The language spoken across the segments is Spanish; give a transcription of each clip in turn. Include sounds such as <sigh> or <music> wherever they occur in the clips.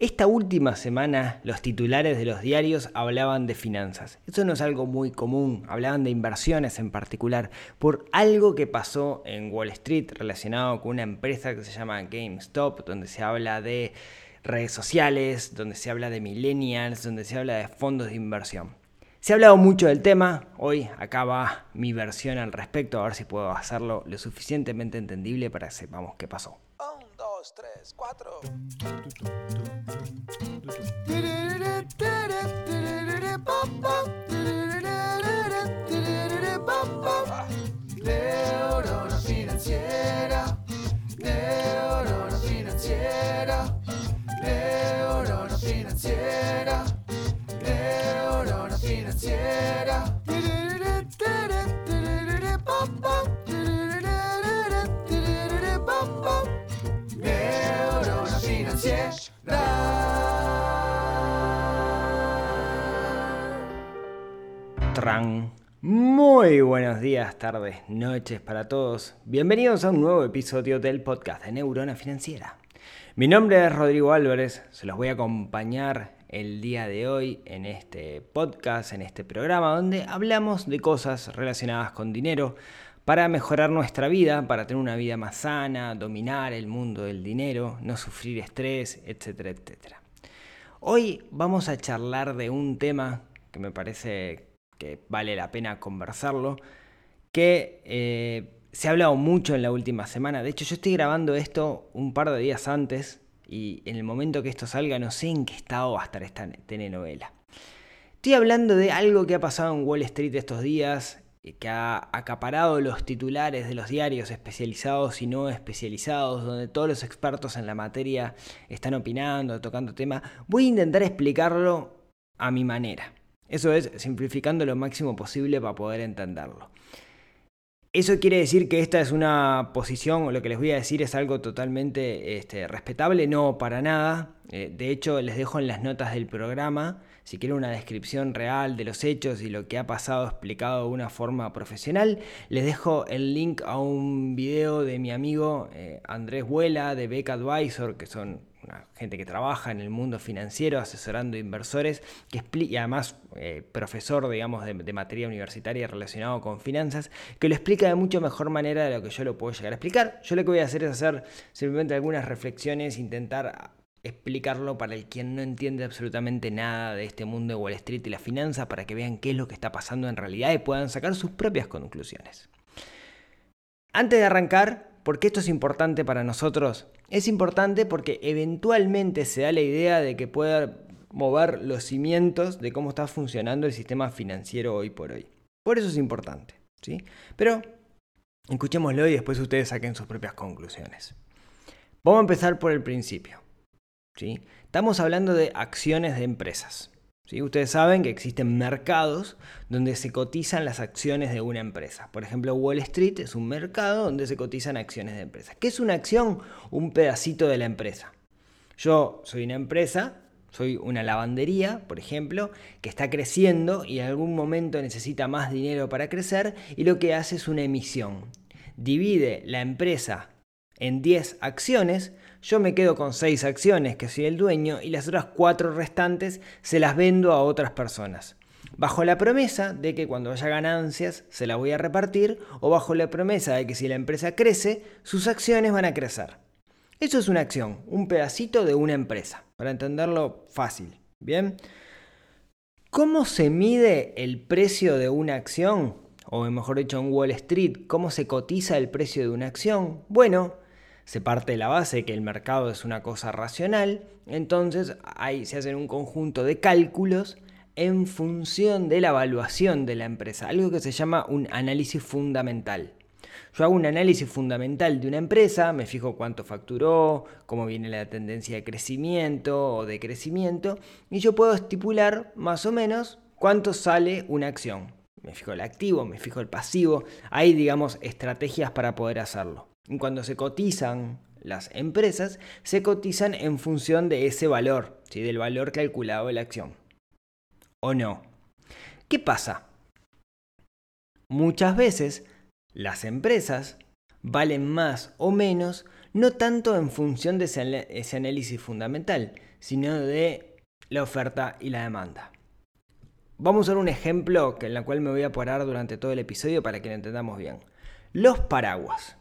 Esta última semana los titulares de los diarios hablaban de finanzas. Eso no es algo muy común, hablaban de inversiones en particular, por algo que pasó en Wall Street relacionado con una empresa que se llama GameStop, donde se habla de redes sociales, donde se habla de millennials, donde se habla de fondos de inversión. Se ha hablado mucho del tema, hoy acaba mi versión al respecto, a ver si puedo hacerlo lo suficientemente entendible para que sepamos qué pasó. 3, 4. Neurona financiera, días, tardes, noches para todos. Bienvenidos a un nuevo episodio del podcast de Neurona Financiera. Mi nombre es Rodrigo Álvarez, se los voy a acompañar el día de hoy en este podcast, en este programa, donde hablamos de cosas relacionadas con dinero para mejorar nuestra vida, para tener una vida más sana, dominar el mundo del dinero, no sufrir estrés, etcétera, etcétera. Hoy vamos a charlar de un tema que me parece que vale la pena conversarlo, que eh, se ha hablado mucho en la última semana. De hecho, yo estoy grabando esto un par de días antes y en el momento que esto salga no sé en qué estado va a estar esta telenovela. Estoy hablando de algo que ha pasado en Wall Street estos días, que ha acaparado los titulares de los diarios especializados y no especializados, donde todos los expertos en la materia están opinando, tocando temas. Voy a intentar explicarlo a mi manera. Eso es simplificando lo máximo posible para poder entenderlo. ¿Eso quiere decir que esta es una posición, o lo que les voy a decir es algo totalmente este, respetable? No, para nada. Eh, de hecho, les dejo en las notas del programa, si quieren una descripción real de los hechos y lo que ha pasado explicado de una forma profesional, les dejo el link a un video de mi amigo eh, Andrés Vuela de Beck Advisor, que son una gente que trabaja en el mundo financiero asesorando inversores que y además eh, profesor digamos de, materia universitaria relacionado con finanzas que lo explica de mucho mejor manera de lo que yo lo puedo llegar a explicar. Yo lo que voy a hacer es hacer simplemente algunas reflexiones intentar explicarlo para el quien no entiende absolutamente nada de este mundo de Wall Street y la finanza para que vean qué es lo que está pasando en realidad y puedan sacar sus propias conclusiones. Antes de arrancar porque esto es importante para nosotros? Es importante porque eventualmente se da la idea de que pueda mover los cimientos de cómo está funcionando el sistema financiero hoy por hoy. Por eso es importante, ¿sí? Pero escuchémoslo y después ustedes saquen sus propias conclusiones. Vamos a empezar por el principio. ¿sí? Estamos hablando de acciones de empresas. Ustedes saben que existen mercados donde se cotizan las acciones de una empresa. Por ejemplo, Wall Street es un mercado donde se cotizan acciones de empresas. ¿Qué es una acción? Un pedacito de la empresa. Yo soy una empresa, soy una lavandería, por ejemplo, que está creciendo y en algún momento necesita más dinero para crecer y lo que hace es una emisión. Divide la empresa en 10 acciones, yo me quedo con 6 acciones que soy el dueño y las otras 4 restantes se las vendo a otras personas. Bajo la promesa de que cuando haya ganancias se las voy a repartir o bajo la promesa de que si la empresa crece, sus acciones van a crecer. Eso es una acción, un pedacito de una empresa, para entenderlo fácil. Bien. ¿Cómo se mide el precio de una acción? O mejor dicho, en Wall Street, ¿cómo se cotiza el precio de una acción? Bueno, se parte de la base que el mercado es una cosa racional, entonces ahí se hacen un conjunto de cálculos en función de la evaluación de la empresa, algo que se llama un análisis fundamental. Yo hago un análisis fundamental de una empresa, me fijo cuánto facturó, cómo viene la tendencia de crecimiento o de crecimiento, y yo puedo estipular más o menos cuánto sale una acción. Me fijo el activo, me fijo el pasivo, hay digamos estrategias para poder hacerlo. Cuando se cotizan las empresas, se cotizan en función de ese valor, ¿sí? del valor calculado de la acción. ¿O no? ¿Qué pasa? Muchas veces las empresas valen más o menos no tanto en función de ese, análisis fundamental, sino de la oferta y la demanda. Vamos a ver un ejemplo en el cual me voy a parar durante todo el episodio para que lo entendamos bien. Los paraguas.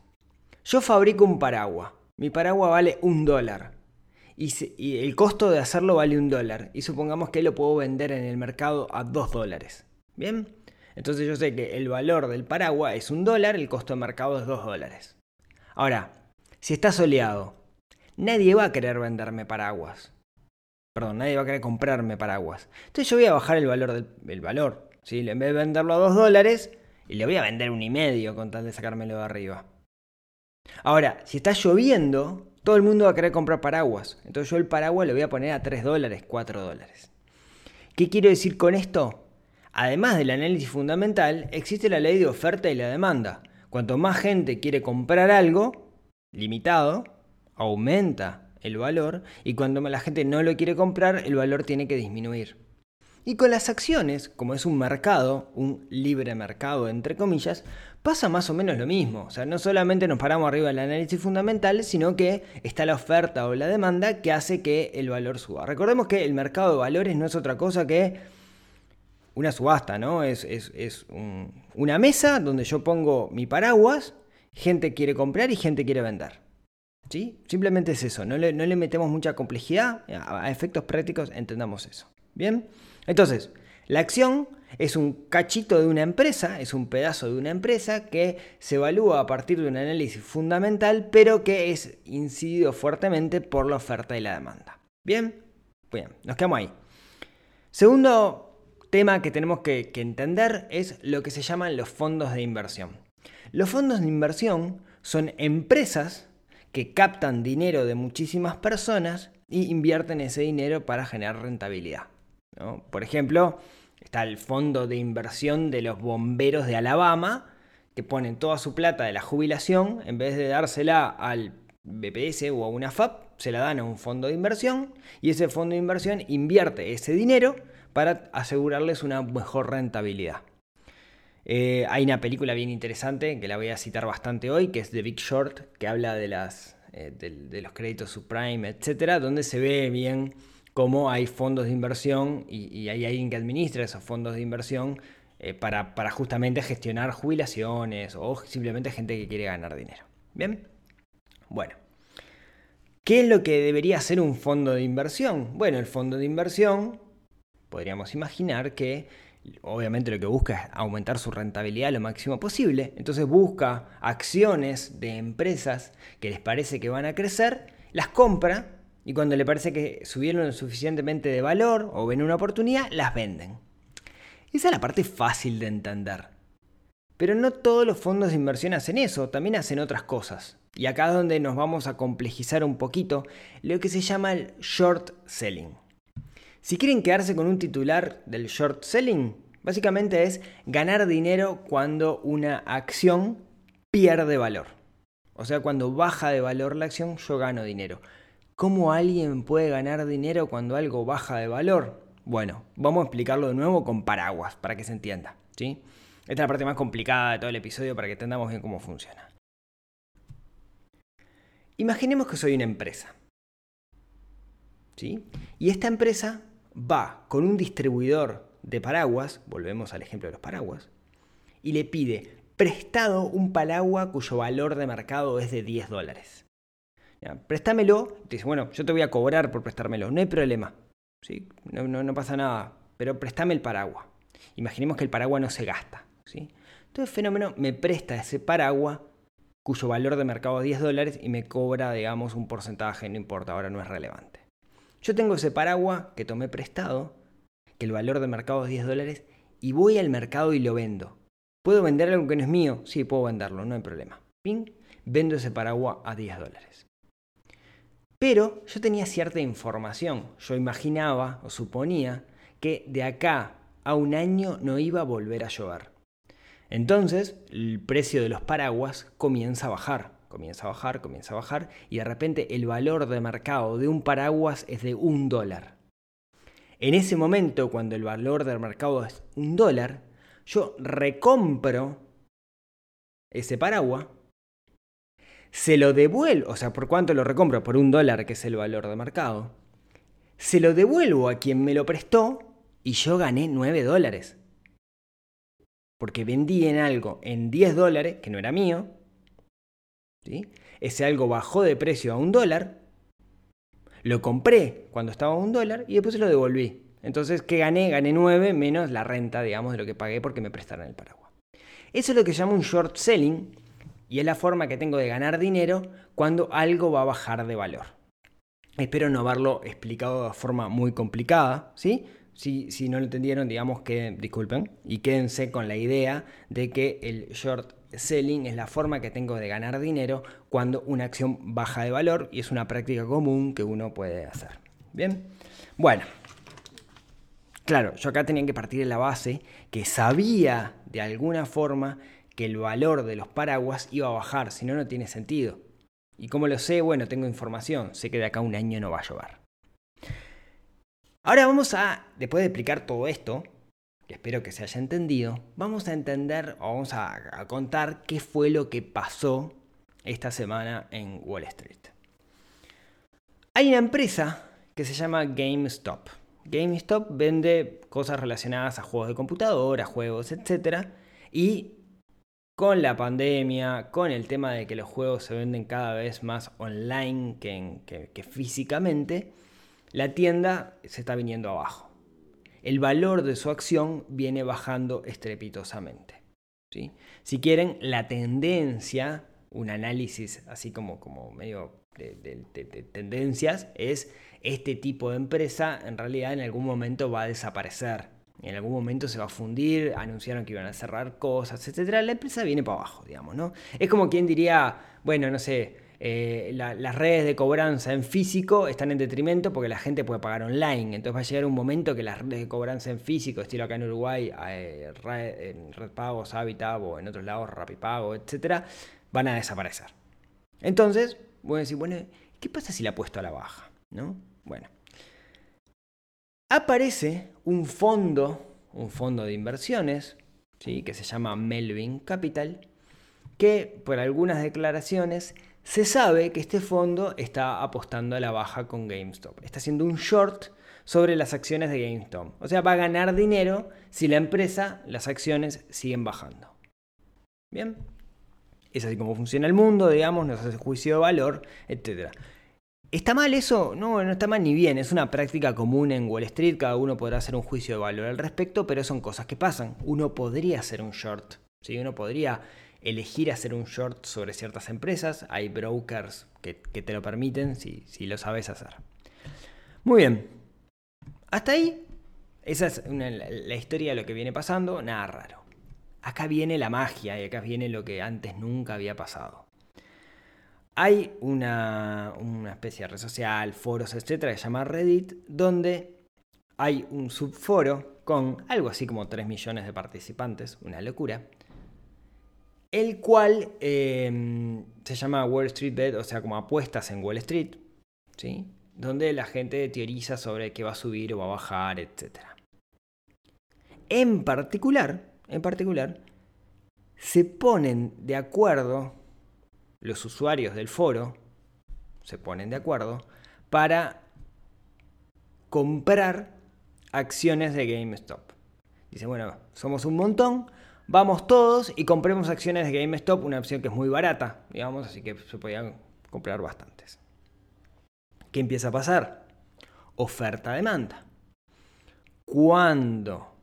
Yo fabrico un paraguas. Mi paraguas vale un dólar. Y, el costo de hacerlo vale un dólar. Y supongamos que lo puedo vender en el mercado a dos dólares. ¿Bien? Entonces yo sé que el valor del paraguas es un dólar, el costo de mercado es dos dólares. Ahora, si está soleado, nadie va a querer venderme paraguas. Perdón, nadie va a querer comprarme paraguas. Entonces yo voy a bajar el valor del valor. ¿sí? En vez de venderlo a 2 dólares, y le voy a vender un y medio con tal de sacármelo de arriba. Ahora, si está lloviendo, todo el mundo va a querer comprar paraguas. Entonces yo el paraguas le voy a poner a 3 dólares, 4 dólares. ¿Qué quiero decir con esto? Además del análisis fundamental, existe la ley de oferta y la demanda. Cuanto más gente quiere comprar algo, limitado, aumenta el valor y cuando la gente no lo quiere comprar, el valor tiene que disminuir. Y con las acciones, como es un mercado, un libre mercado entre comillas, pasa más o menos lo mismo. O sea, no solamente nos paramos arriba del análisis fundamental, sino que está la oferta o la demanda que hace que el valor suba. Recordemos que el mercado de valores no es otra cosa que una subasta, ¿no? Es, una mesa donde yo pongo mi paraguas, gente quiere comprar y gente quiere vender. ¿Sí? Simplemente es eso, no le, metemos mucha complejidad, a, efectos prácticos entendamos eso. ¿Bien? Entonces, la acción es un cachito de una empresa, es un pedazo de una empresa que se evalúa a partir de un análisis fundamental, pero que es incidido fuertemente por la oferta y la demanda. ¿Bien? Bien, nos quedamos ahí. Segundo tema que tenemos que, entender es lo que se llaman los fondos de inversión. Los fondos de inversión son empresas que captan dinero de muchísimas personas y invierten ese dinero para generar rentabilidad. Por ejemplo, está el fondo de inversión de los bomberos de Alabama, que ponen toda su plata de la jubilación, en vez de dársela al BPS o a una FAP, se la dan a un fondo de inversión y ese fondo de inversión invierte ese dinero para asegurarles una mejor rentabilidad. Eh, hay una película bien interesante que la voy a citar bastante hoy, que es The Big Short, que habla de, las, eh, de, los créditos subprime, etcétera, donde se ve bien cómo hay fondos de inversión y, hay alguien que administra esos fondos de inversión eh, para, justamente gestionar jubilaciones o simplemente gente que quiere ganar dinero. ¿Bien? Bueno. ¿Qué es lo que debería ser un fondo de inversión? Bueno, el fondo de inversión podríamos imaginar que obviamente lo que busca es aumentar su rentabilidad lo máximo posible. Entonces busca acciones de empresas que les parece que van a crecer, las compra y cuando le parece que subieron suficientemente de valor o ven una oportunidad, las venden. Esa es la parte fácil de entender. Pero no todos los fondos de inversión hacen eso, también hacen otras cosas. Y acá es donde nos vamos a complejizar un poquito lo que se llama el short selling. Si quieren quedarse con un titular del short selling, básicamente es ganar dinero cuando una acción pierde valor. O sea, cuando baja de valor la acción, yo gano dinero. ¿Cómo alguien puede ganar dinero cuando algo baja de valor? Bueno, vamos a explicarlo de nuevo con paraguas para que se entienda. ¿sí? Esta es la parte más complicada de todo el episodio para que entendamos bien cómo funciona. Imaginemos que soy una empresa. ¿sí? Y esta empresa va con un distribuidor de paraguas, volvemos al ejemplo de los paraguas, y le pide prestado un paraguas cuyo valor de mercado es de 10 dólares. Préstamelo, te dice, bueno, yo te voy a cobrar por prestármelo, no hay problema, ¿sí? no, no, pasa nada, pero préstame el paraguas. Imaginemos que el paraguas no se gasta. ¿sí? Entonces fenómeno me presta ese paraguas cuyo valor de mercado es 10 dólares y me cobra, digamos, un porcentaje, no importa, ahora no es relevante. Yo tengo ese paraguas que tomé prestado, que el valor de mercado es 10 dólares, y voy al mercado y lo vendo. ¿Puedo vender algo que no es mío? Sí, puedo venderlo, no hay problema. Ping, vendo ese paraguas a 10 dólares. Pero yo tenía cierta información. Yo imaginaba o suponía que de acá a un año no iba a volver a llover. Entonces, el precio de los paraguas comienza a bajar comienza a bajar, comienza a bajar y de repente el valor de mercado de un paraguas es de un dólar. En ese momento, cuando el valor del mercado es un dólar, yo recompro ese paraguas, se lo devuelvo, o sea, ¿por cuánto lo recompro? Por un dólar, que es el valor de mercado. Se lo devuelvo a quien me lo prestó y yo gané 9 dólares. Porque vendí en algo en 10 dólares, que no era mío. ¿sí? Ese algo bajó de precio a un dólar. Lo compré cuando estaba a un dólar y después se lo devolví. Entonces, ¿qué gané? Gané 9 menos la renta, digamos, de lo que pagué porque me prestaron el paraguas. Eso es lo que llamo un short selling y es la forma que tengo de ganar dinero cuando algo va a bajar de valor. Espero no haberlo explicado de forma muy complicada, ¿sí? Si, si no lo entendieron, digamos que disculpen y quédense con la idea de que el short selling es la forma que tengo de ganar dinero cuando una acción baja de valor y es una práctica común que uno puede hacer. Bien, bueno, claro, yo acá tenía que partir de la base que sabía de alguna forma que el valor de los paraguas iba a bajar, si no, no tiene sentido. ¿Y cómo lo sé? Bueno, tengo información, sé que de acá a un año no va a llover. Ahora vamos a, después de explicar todo esto, que espero que se haya entendido, vamos a entender o vamos a, a contar qué fue lo que pasó esta semana en Wall Street. Hay una empresa que se llama GameStop. GameStop vende cosas relacionadas a juegos de computadora, juegos, etc. Y con la pandemia, con el tema de que los juegos se venden cada vez más online que, físicamente, la tienda se está viniendo abajo. El valor de su acción viene bajando estrepitosamente. Si quieren, la tendencia, un análisis así como, como medio de, de tendencias, es este tipo de empresa en realidad en algún momento va a desaparecer en algún momento se va a fundir, anunciaron que iban a cerrar cosas, etc. La empresa viene para abajo, digamos, ¿no? Es como quien diría, bueno, no sé, eh, las redes de cobranza en físico están en detrimento porque la gente puede pagar online. Entonces va a llegar un momento que las redes de cobranza en físico, estilo acá en Uruguay, eh, en Red Pagos, Habitat o en otros lados, Rapipago, etc., van a desaparecer. Entonces, voy a decir, bueno, ¿qué pasa si la puesto a la baja? ¿No? Bueno aparece un fondo, un fondo de inversiones, ¿sí? que se llama Melvin Capital, que por algunas declaraciones se sabe que este fondo está apostando a la baja con GameStop. Está haciendo un short sobre las acciones de GameStop. O sea, va a ganar dinero si la empresa, las acciones siguen bajando. Bien. Es así como funciona el mundo, digamos, nos hace juicio de valor, etc. ¿Está mal eso? No, no está mal ni bien. Es una práctica común en Wall Street. Cada uno podrá hacer un juicio de valor al respecto, pero son cosas que pasan. Uno podría hacer un short. ¿sí? Uno podría elegir hacer un short sobre ciertas empresas. Hay brokers que, te lo permiten si, si, lo sabes hacer. Muy bien. Hasta ahí, esa es la historia de lo que viene pasando. Nada raro. Acá viene la magia y acá viene lo que antes nunca había pasado. Hay una, especie de red social, foros, etcétera, que se llama Reddit, donde hay un subforo con algo así como 3 millones de participantes, una locura, el cual em, se llama Wall Street Bet, o sea, como apuestas en Wall Street, ¿sí? donde la gente teoriza sobre qué va a subir o va a bajar, etc. En particular, en particular, se ponen de acuerdo los usuarios del foro se ponen de acuerdo para comprar acciones de GameStop. Dice, bueno, somos un montón, vamos todos y compremos acciones de GameStop, una opción que es muy barata, digamos, así que se podían comprar bastantes. ¿Qué empieza a pasar? Oferta-demanda. Cuando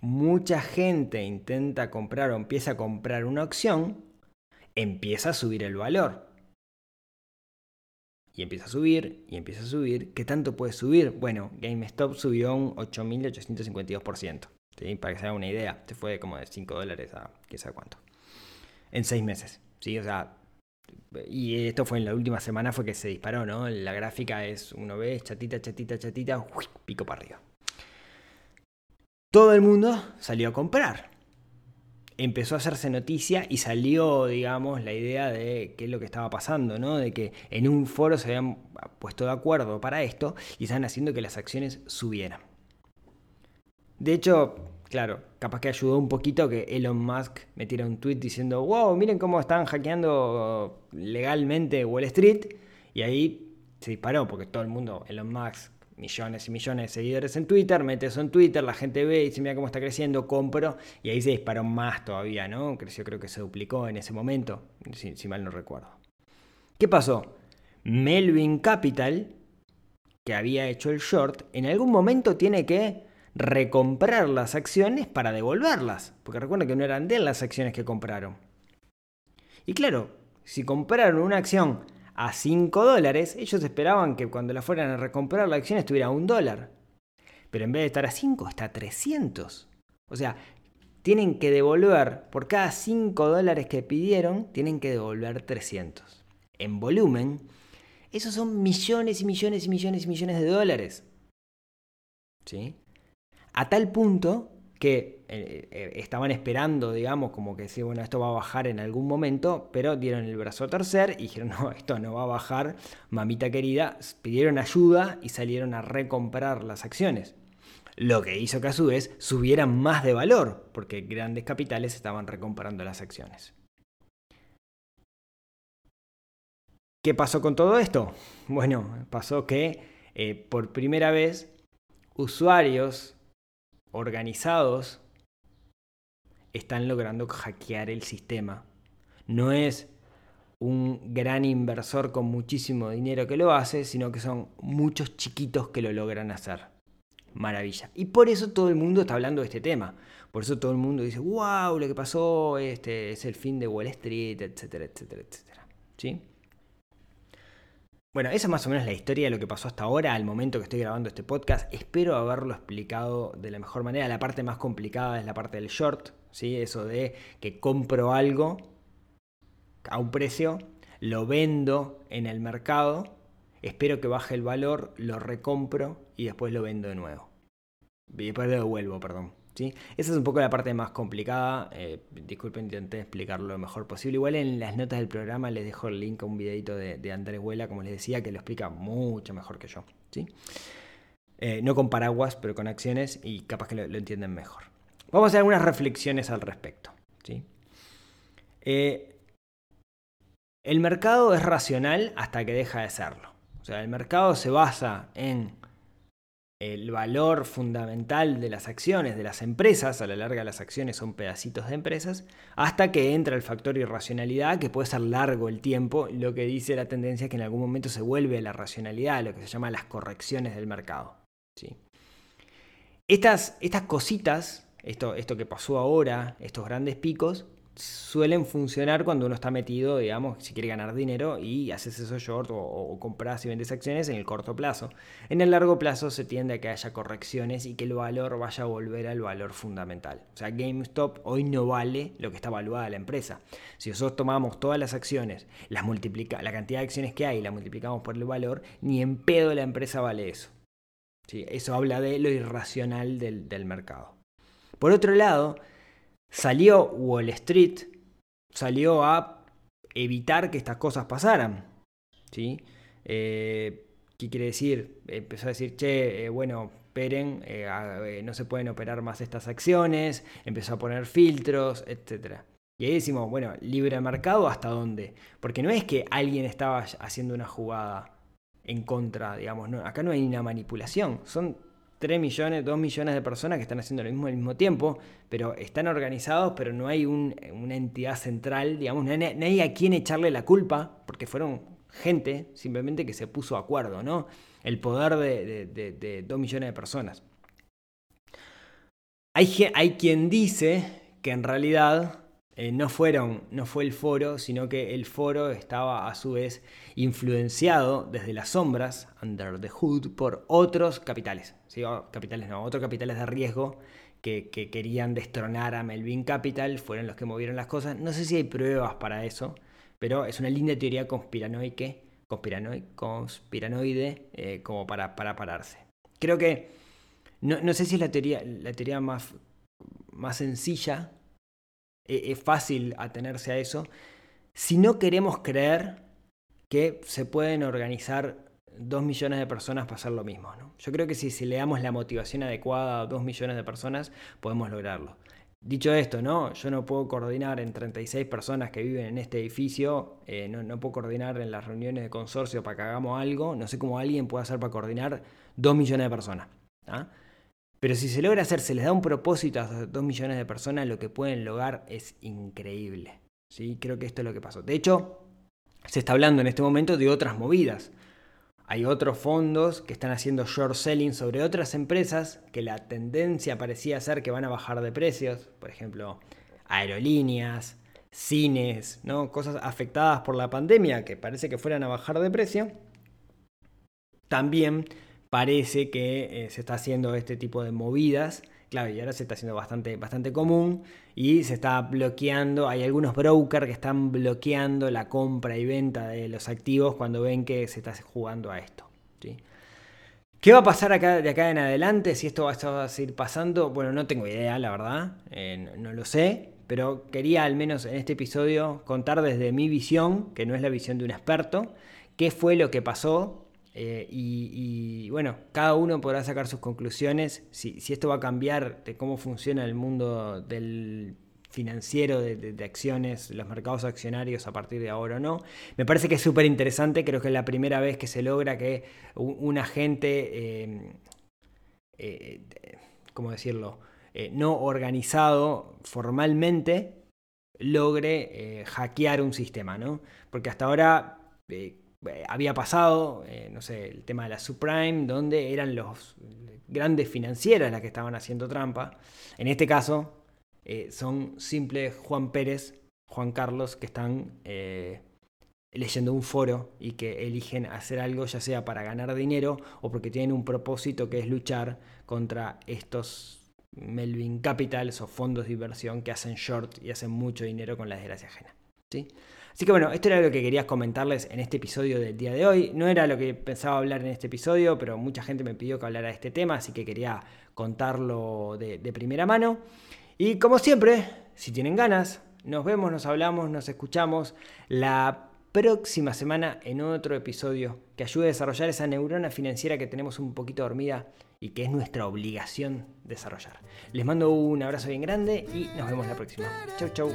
mucha gente intenta comprar o empieza a comprar una acción, empieza a subir el valor. Y empieza a subir, y empieza a subir. ¿Qué tanto puede subir? Bueno, GameStop subió un 8.852%. ¿sí? Para que se haga una idea. Se fue como de 5 dólares a quién sabe cuánto. En 6 meses. ¿sí? O sea, y esto fue en la última semana fue que se disparó, ¿no? La gráfica es, uno ve, chatita, chatita, chatita, pico para arriba. Todo el mundo salió a comprar empezó a hacerse noticia y salió, digamos, la idea de qué es lo que estaba pasando, ¿no? De que en un foro se habían puesto de acuerdo para esto y estaban haciendo que las acciones subieran. De hecho, claro, capaz que ayudó un poquito que Elon Musk metiera un tweet diciendo, wow, miren cómo están hackeando legalmente Wall Street. Y ahí se disparó, porque todo el mundo, Elon Musk, millones y millones de seguidores en Twitter, mete eso en Twitter, la gente ve y dice, mira cómo está creciendo, compro, y ahí se disparó más todavía, ¿no? Creció, creo que se duplicó en ese momento, si, mal no recuerdo. ¿Qué pasó? Melvin Capital, que había hecho el short, en algún momento tiene que recomprar las acciones para devolverlas. Porque recuerden que no eran de las acciones que compraron. Y claro, si compraron una acción a 5 dólares, ellos esperaban que cuando la fueran a recomprar la acción estuviera a un dólar. Pero en vez de estar a 5, está a 300. O sea, tienen que devolver, por cada 5 dólares que pidieron, tienen que devolver 300. En volumen, esos son millones y millones y millones y millones de dólares. ¿Sí? A tal punto que eh, eh, estaban esperando, digamos, como que sí, bueno, esto va a bajar en algún momento, pero dieron el brazo a torcer y dijeron, <laughs> no, esto no va a bajar, mamita querida, pidieron ayuda y salieron a recomprar las acciones. Lo que hizo que a su vez subieran más de valor, porque grandes capitales estaban recomprando las acciones. ¿Qué pasó con todo esto? Bueno, pasó que eh, por primera vez usuarios organizados están logrando hackear el sistema. No es un gran inversor con muchísimo dinero que lo hace, sino que son muchos chiquitos que lo logran hacer. Maravilla. Y por eso todo el mundo está hablando de este tema. Por eso todo el mundo dice, wow, lo que pasó este, es el fin de Wall Street, etcétera, etcétera, etcétera. ¿Sí? Bueno, esa es más o menos la historia de lo que pasó hasta ahora, al momento que estoy grabando este podcast. Espero haberlo explicado de la mejor manera. La parte más complicada es la parte del short, ¿sí? Eso de que compro algo a un precio, lo vendo en el mercado, espero que baje el valor, lo recompro y después lo vendo de nuevo. Después lo devuelvo, perdón. Esa es un poco la parte más complicada. Eh, disculpen, intenté explicarlo lo mejor posible. Igual en las notas del programa les dejo el link a un videito de, Andrés Huela, como les decía, que lo explica mucho mejor que yo. ¿sí? Eh, no con paraguas, pero con acciones y capaz que lo, entienden mejor. Vamos a hacer algunas reflexiones al respecto. ¿sí? Eh, el mercado es racional hasta que deja de serlo. O sea, el mercado se basa en el valor fundamental de las acciones de las empresas, a la larga las acciones son pedacitos de empresas, hasta que entra el factor irracionalidad, que puede ser largo el tiempo, lo que dice la tendencia es que en algún momento se vuelve la racionalidad, lo que se llama las correcciones del mercado. ¿sí? Estas, estas cositas, esto, esto que pasó ahora, estos grandes picos, suelen funcionar cuando uno está metido, digamos, si quiere ganar dinero y haces esos short o, compras y vendes acciones en el corto plazo. En el largo plazo se tiende a que haya correcciones y que el valor vaya a volver al valor fundamental. O sea, GameStop hoy no vale lo que está evaluada la empresa. Si nosotros tomamos todas las acciones, las multiplica, la cantidad de acciones que hay y la multiplicamos por el valor, ni en pedo la empresa vale eso. ¿Sí? Eso habla de lo irracional del, del mercado. Por otro lado, Salió Wall Street, salió a evitar que estas cosas pasaran. ¿sí? Eh, ¿Qué quiere decir? Empezó a decir, che, eh, bueno, esperen, eh, no se pueden operar más estas acciones, empezó a poner filtros, etc. Y ahí decimos, bueno, libre mercado hasta dónde? Porque no es que alguien estaba haciendo una jugada en contra, digamos, no, acá no hay una manipulación, son 3 millones, 2 millones de personas que están haciendo lo mismo al mismo tiempo, pero están organizados, pero no hay una entidad central, digamos, no hay, a quien echarle la culpa, porque fueron gente simplemente que se puso a acuerdo, ¿no? El poder de, 2 millones de personas. Hay, hay quien dice que en realidad eh, no, fueron, no fue el foro, sino que el foro estaba a su vez influenciado desde las sombras, under the hood, por otros capitales. ¿sí? capitales no, otros capitales de riesgo que, querían destronar a Melvin Capital, fueron los que movieron las cosas. No sé si hay pruebas para eso, pero es una linda teoría conspiranoide, conspiranoide, eh, como para, para pararse. Creo que, no, no, sé si es la teoría, la teoría más, más sencilla es fácil atenerse a eso, si no queremos creer que se pueden organizar 2 millones de personas para hacer lo mismo. Yo creo que si, si le damos la motivación adecuada a 2 millones de personas, podemos lograrlo. Dicho esto, ¿no? Yo no puedo coordinar en 36 personas que viven en este edificio, eh, no, puedo coordinar en las reuniones de consorcio para que hagamos algo, no sé cómo alguien puede hacer para coordinar 2 millones de personas. ¿ah? Pero si se logra hacer, se les da un propósito a 2 millones de personas, lo que pueden lograr es increíble. ¿sí? Creo que esto es lo que pasó. De hecho, se está hablando en este momento de otras movidas. Hay otros fondos que están haciendo short selling sobre otras empresas que la tendencia parecía ser que van a bajar de precios, por ejemplo, aerolíneas, cines, ¿no? cosas afectadas por la pandemia que parece que fueran a bajar de precio. También parece que eh, se está haciendo este tipo de movidas Claro, y ahora se está haciendo bastante, bastante común y se está bloqueando, hay algunos brokers que están bloqueando la compra y venta de los activos cuando ven que se está jugando a esto. ¿Qué va a pasar de acá en adelante? Si esto va a seguir pasando, bueno, no tengo idea, la verdad, eh, no lo sé, pero quería al menos en este episodio contar desde mi visión, que no es la visión de un experto, qué fue lo que pasó eh, y, bueno, cada uno podrá sacar sus conclusiones si, esto va a cambiar de cómo funciona el mundo del financiero de, acciones, los mercados accionarios a partir de ahora o no. Me parece que es súper interesante, creo que es la primera vez que se logra que un, agente, em, eh, ¿cómo decirlo?, eh, no organizado formalmente logre hackear un sistema, ¿no? Porque hasta ahora eh, había pasado, eh, no sé, el tema de la subprime, donde eran los grandes financieras las que estaban haciendo trampa. En este caso, eh, son simples Juan Pérez, Juan Carlos, que están leyendo un foro y que eligen hacer algo, ya sea para ganar dinero o porque tienen un propósito que es luchar contra estos Melvin Capitals o fondos de inversión que hacen short y hacen mucho dinero con la desgracia ajena. ¿sí? Así que bueno, esto era lo que quería comentarles en este episodio del día de hoy. No era lo que pensaba hablar en este episodio, pero mucha gente me pidió que hablara de este tema, así que quería contarlo de, primera mano. Y como siempre, si tienen ganas, nos vemos, nos hablamos, nos escuchamos la próxima semana en otro episodio que ayude a desarrollar esa neurona financiera que tenemos un poquito dormida y que es nuestra obligación desarrollar. Les mando un abrazo bien grande y nos vemos la próxima. Chau, chau.